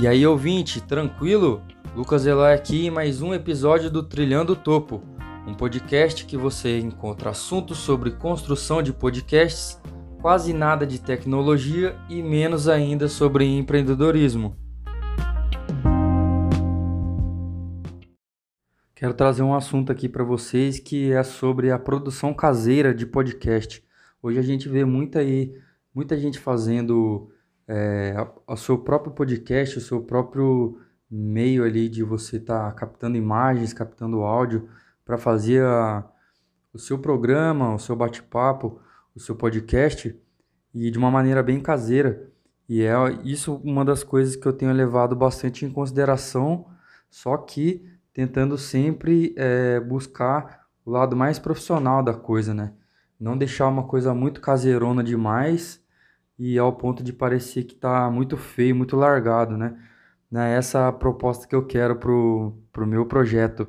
E aí, ouvinte, tranquilo? Lucas Eloy aqui em mais um episódio do Trilhando o Topo, um podcast que você encontra assuntos sobre construção de podcasts, quase nada de tecnologia e menos ainda sobre empreendedorismo. Quero trazer um assunto aqui para vocês que é sobre a produção caseira de podcast. Hoje a gente vê muita aí, muita gente fazendo é, o seu próprio podcast, o seu próprio meio ali de você estar tá captando imagens, captando áudio para fazer a, o seu programa, o seu bate-papo, o seu podcast e de uma maneira bem caseira. E é isso uma das coisas que eu tenho levado bastante em consideração, só que tentando sempre é, buscar o lado mais profissional da coisa, né? Não deixar uma coisa muito caseirona demais e ao ponto de parecer que está muito feio, muito largado, né? Não é essa a proposta que eu quero pro, pro meu projeto.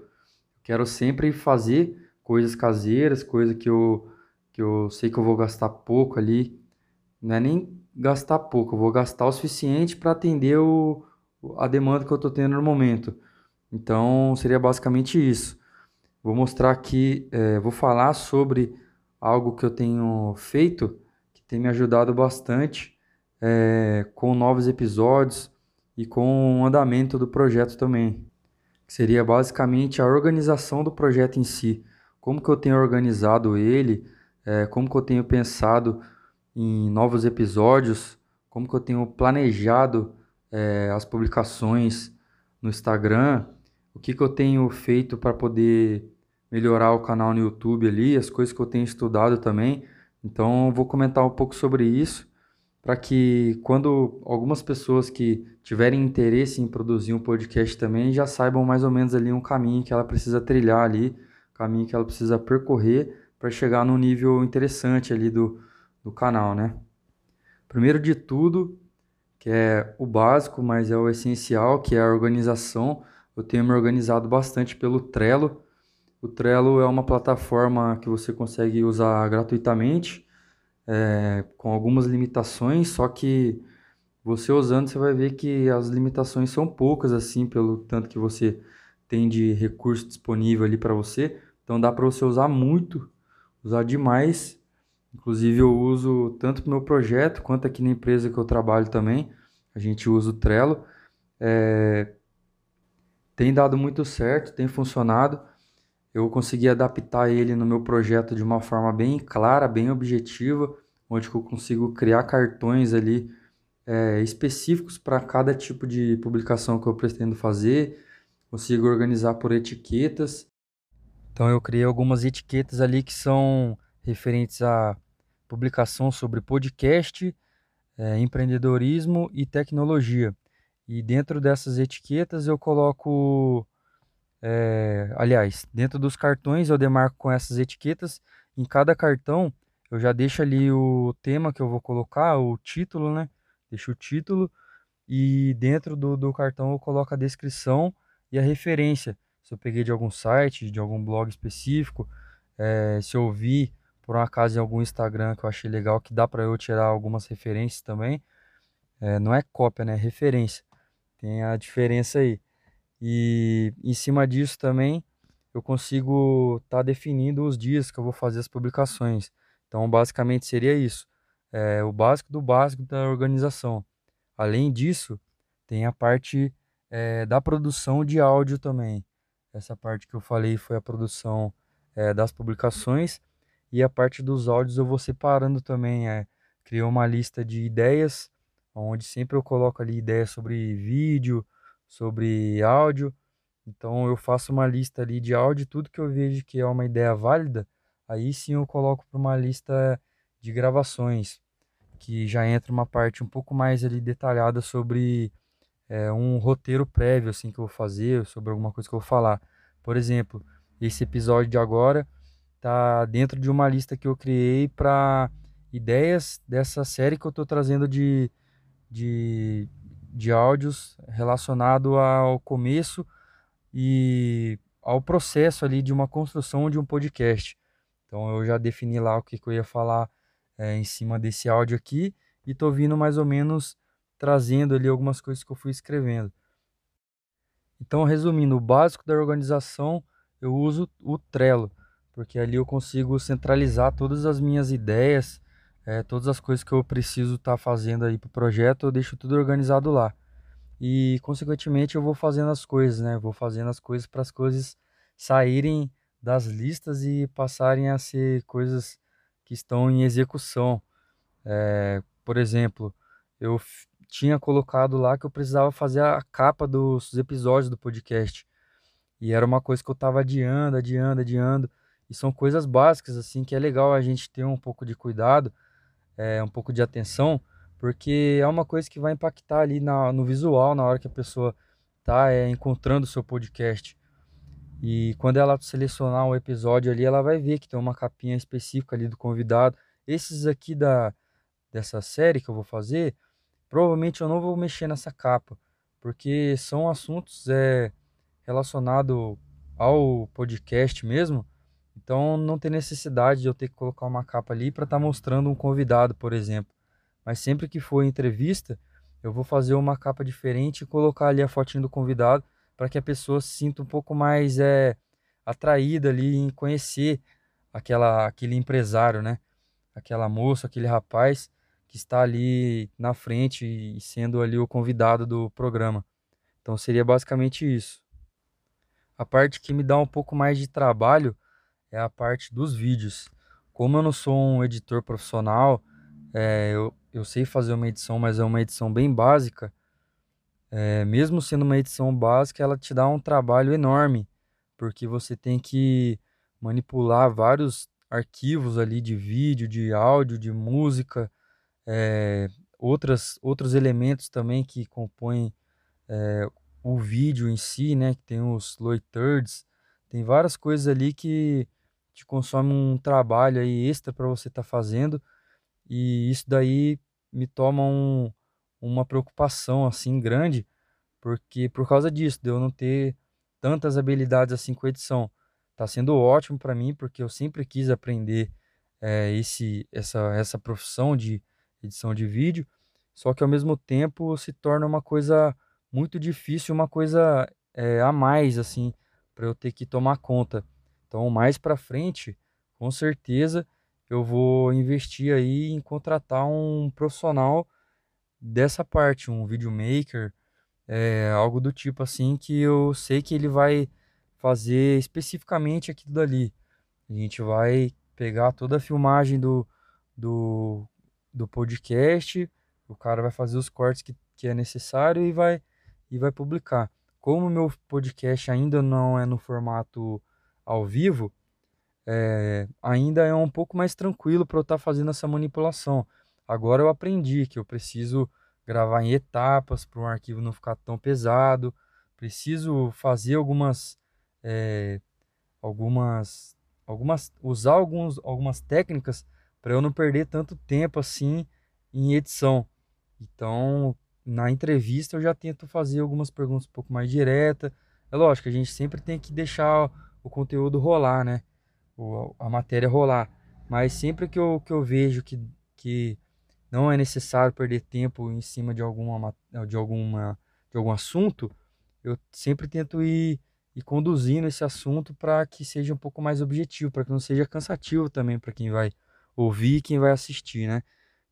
Quero sempre fazer coisas caseiras, coisa que eu, que eu sei que eu vou gastar pouco ali. Não é nem gastar pouco, eu vou gastar o suficiente para atender o, a demanda que eu estou tendo no momento. Então, seria basicamente isso. Vou mostrar aqui, é, vou falar sobre algo que eu tenho feito tem me ajudado bastante é, com novos episódios e com o andamento do projeto também. Que seria basicamente a organização do projeto em si. Como que eu tenho organizado ele, é, como que eu tenho pensado em novos episódios, como que eu tenho planejado é, as publicações no Instagram, o que, que eu tenho feito para poder melhorar o canal no YouTube ali, as coisas que eu tenho estudado também então, vou comentar um pouco sobre isso para que quando algumas pessoas que tiverem interesse em produzir um podcast também já saibam mais ou menos ali um caminho que ela precisa trilhar ali, caminho que ela precisa percorrer para chegar num nível interessante ali do, do canal, né? Primeiro de tudo, que é o básico, mas é o essencial, que é a organização. Eu tenho me organizado bastante pelo Trello. O Trello é uma plataforma que você consegue usar gratuitamente, é, com algumas limitações, só que você usando você vai ver que as limitações são poucas assim, pelo tanto que você tem de recurso disponível ali para você. Então dá para você usar muito, usar demais. Inclusive eu uso tanto no meu projeto quanto aqui na empresa que eu trabalho também. A gente usa o Trello. É, tem dado muito certo, tem funcionado eu consegui adaptar ele no meu projeto de uma forma bem clara, bem objetiva, onde eu consigo criar cartões ali é, específicos para cada tipo de publicação que eu pretendo fazer, consigo organizar por etiquetas. Então eu criei algumas etiquetas ali que são referentes a publicação sobre podcast, é, empreendedorismo e tecnologia. E dentro dessas etiquetas eu coloco é, aliás, dentro dos cartões eu demarco com essas etiquetas. Em cada cartão eu já deixo ali o tema que eu vou colocar, o título, né? Deixo o título e dentro do, do cartão eu coloco a descrição e a referência. Se eu peguei de algum site, de algum blog específico, é, se eu vi por um acaso em algum Instagram que eu achei legal, que dá para eu tirar algumas referências também. É, não é cópia, né? É referência. Tem a diferença aí. E em cima disso também eu consigo estar tá definindo os dias que eu vou fazer as publicações. Então, basicamente seria isso. É o básico do básico da organização. Além disso, tem a parte é, da produção de áudio também. Essa parte que eu falei foi a produção é, das publicações e a parte dos áudios eu vou separando também. É, criei uma lista de ideias, onde sempre eu coloco ali ideias sobre vídeo, sobre áudio. Então eu faço uma lista ali de áudio, tudo que eu vejo que é uma ideia válida, aí sim eu coloco para uma lista de gravações, que já entra uma parte um pouco mais ali detalhada sobre é, um roteiro prévio assim que eu vou fazer, sobre alguma coisa que eu vou falar. Por exemplo, esse episódio de agora tá dentro de uma lista que eu criei para ideias dessa série que eu estou trazendo de, de de áudios relacionado ao começo e ao processo ali de uma construção de um podcast. Então eu já defini lá o que, que eu ia falar é, em cima desse áudio aqui e tô vindo mais ou menos trazendo ali algumas coisas que eu fui escrevendo. Então, resumindo, o básico da organização eu uso o Trello, porque ali eu consigo centralizar todas as minhas ideias, é, todas as coisas que eu preciso estar tá fazendo aí para o projeto, eu deixo tudo organizado lá. E, consequentemente, eu vou fazendo as coisas, né? Vou fazendo as coisas para as coisas saírem das listas e passarem a ser coisas que estão em execução. É, por exemplo, eu tinha colocado lá que eu precisava fazer a capa dos episódios do podcast. E era uma coisa que eu estava adiando, adiando, adiando. E são coisas básicas, assim, que é legal a gente ter um pouco de cuidado, é, um pouco de atenção, porque é uma coisa que vai impactar ali na, no visual, na hora que a pessoa está é, encontrando o seu podcast. E quando ela selecionar um episódio ali, ela vai ver que tem uma capinha específica ali do convidado. Esses aqui da, dessa série que eu vou fazer, provavelmente eu não vou mexer nessa capa, porque são assuntos é, relacionados ao podcast mesmo. Então não tem necessidade de eu ter que colocar uma capa ali para estar tá mostrando um convidado, por exemplo. Mas sempre que for entrevista, eu vou fazer uma capa diferente e colocar ali a fotinho do convidado para que a pessoa se sinta um pouco mais é, atraída ali em conhecer aquela, aquele empresário, né? Aquela moça, aquele rapaz que está ali na frente e sendo ali o convidado do programa. Então seria basicamente isso. A parte que me dá um pouco mais de trabalho é a parte dos vídeos. Como eu não sou um editor profissional, é, eu, eu sei fazer uma edição, mas é uma edição bem básica é, mesmo sendo uma edição básica, ela te dá um trabalho enorme, porque você tem que manipular vários arquivos ali de vídeo, de áudio, de música, é, outras, outros elementos também que compõem é, o vídeo em si, né? Que tem os low thirds, tem várias coisas ali que te consomem um trabalho aí extra para você estar tá fazendo e isso daí me toma um, uma preocupação assim grande, porque por causa disso, de eu não ter tantas habilidades assim com edição. Tá sendo ótimo para mim, porque eu sempre quis aprender é, esse, essa, essa profissão de edição de vídeo, só que ao mesmo tempo se torna uma coisa muito difícil, uma coisa é, a mais, assim, para eu ter que tomar conta. Então, mais para frente, com certeza, eu vou investir aí em contratar um profissional dessa parte, um videomaker, é, algo do tipo assim, que eu sei que ele vai fazer especificamente aquilo dali. A gente vai pegar toda a filmagem do, do, do podcast, o cara vai fazer os cortes que, que é necessário e vai, e vai publicar. Como o meu podcast ainda não é no formato ao vivo, é, ainda é um pouco mais tranquilo para eu estar tá fazendo essa manipulação. Agora eu aprendi que eu preciso gravar em etapas para um arquivo não ficar tão pesado. Preciso fazer algumas, é, algumas, algumas, usar alguns, algumas técnicas para eu não perder tanto tempo assim em edição. Então, na entrevista eu já tento fazer algumas perguntas um pouco mais diretas. É lógico, a gente sempre tem que deixar o conteúdo rolar, né? O, a matéria rolar. Mas sempre que eu, que eu vejo que, que não é necessário perder tempo em cima de alguma de alguma de algum assunto, eu sempre tento ir, ir conduzindo esse assunto para que seja um pouco mais objetivo, para que não seja cansativo também para quem vai ouvir e quem vai assistir, né?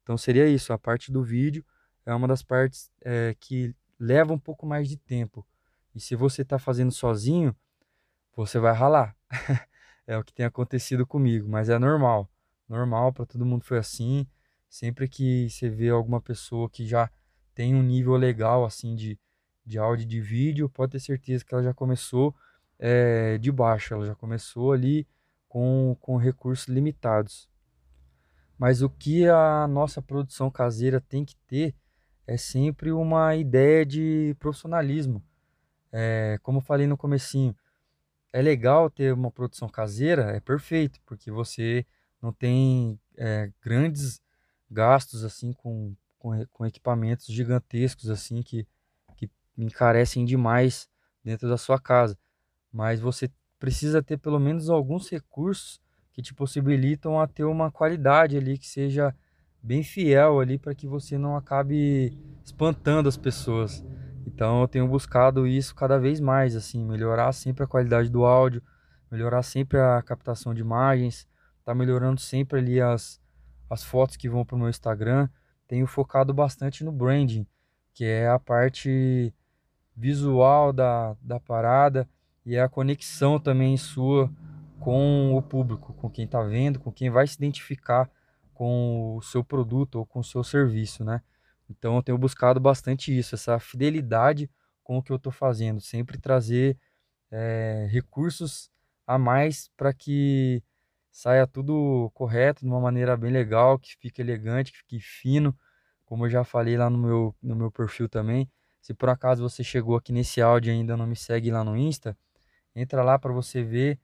Então seria isso, a parte do vídeo é uma das partes é, que leva um pouco mais de tempo. E se você está fazendo sozinho, você vai ralar. é o que tem acontecido comigo, mas é normal. Normal, para todo mundo foi assim. Sempre que você vê alguma pessoa que já tem um nível legal assim de, de áudio e de vídeo, pode ter certeza que ela já começou é, de baixo, ela já começou ali com, com recursos limitados. Mas o que a nossa produção caseira tem que ter é sempre uma ideia de profissionalismo. É, como eu falei no comecinho, é legal ter uma produção caseira, é perfeito, porque você não tem é, grandes gastos assim com, com, com equipamentos gigantescos assim que, que encarecem demais dentro da sua casa. Mas você precisa ter pelo menos alguns recursos que te possibilitam a ter uma qualidade ali que seja bem fiel ali para que você não acabe espantando as pessoas. Então eu tenho buscado isso cada vez mais, assim, melhorar sempre a qualidade do áudio, melhorar sempre a captação de imagens, tá melhorando sempre ali as, as fotos que vão para o meu Instagram. Tenho focado bastante no branding, que é a parte visual da, da parada e é a conexão também sua com o público, com quem está vendo, com quem vai se identificar com o seu produto ou com o seu serviço, né? Então eu tenho buscado bastante isso, essa fidelidade com o que eu estou fazendo, sempre trazer é, recursos a mais para que saia tudo correto, de uma maneira bem legal, que fique elegante, que fique fino, como eu já falei lá no meu, no meu perfil também. Se por acaso você chegou aqui nesse áudio e ainda não me segue lá no Insta, entra lá para você ver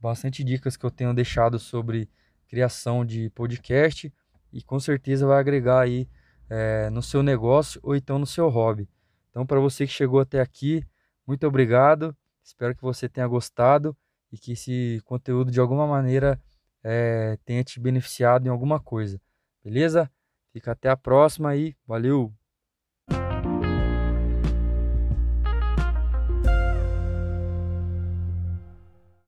bastante dicas que eu tenho deixado sobre criação de podcast e com certeza vai agregar aí é, no seu negócio ou então no seu hobby. Então, para você que chegou até aqui, muito obrigado. Espero que você tenha gostado e que esse conteúdo de alguma maneira é, tenha te beneficiado em alguma coisa. Beleza? Fica até a próxima e valeu!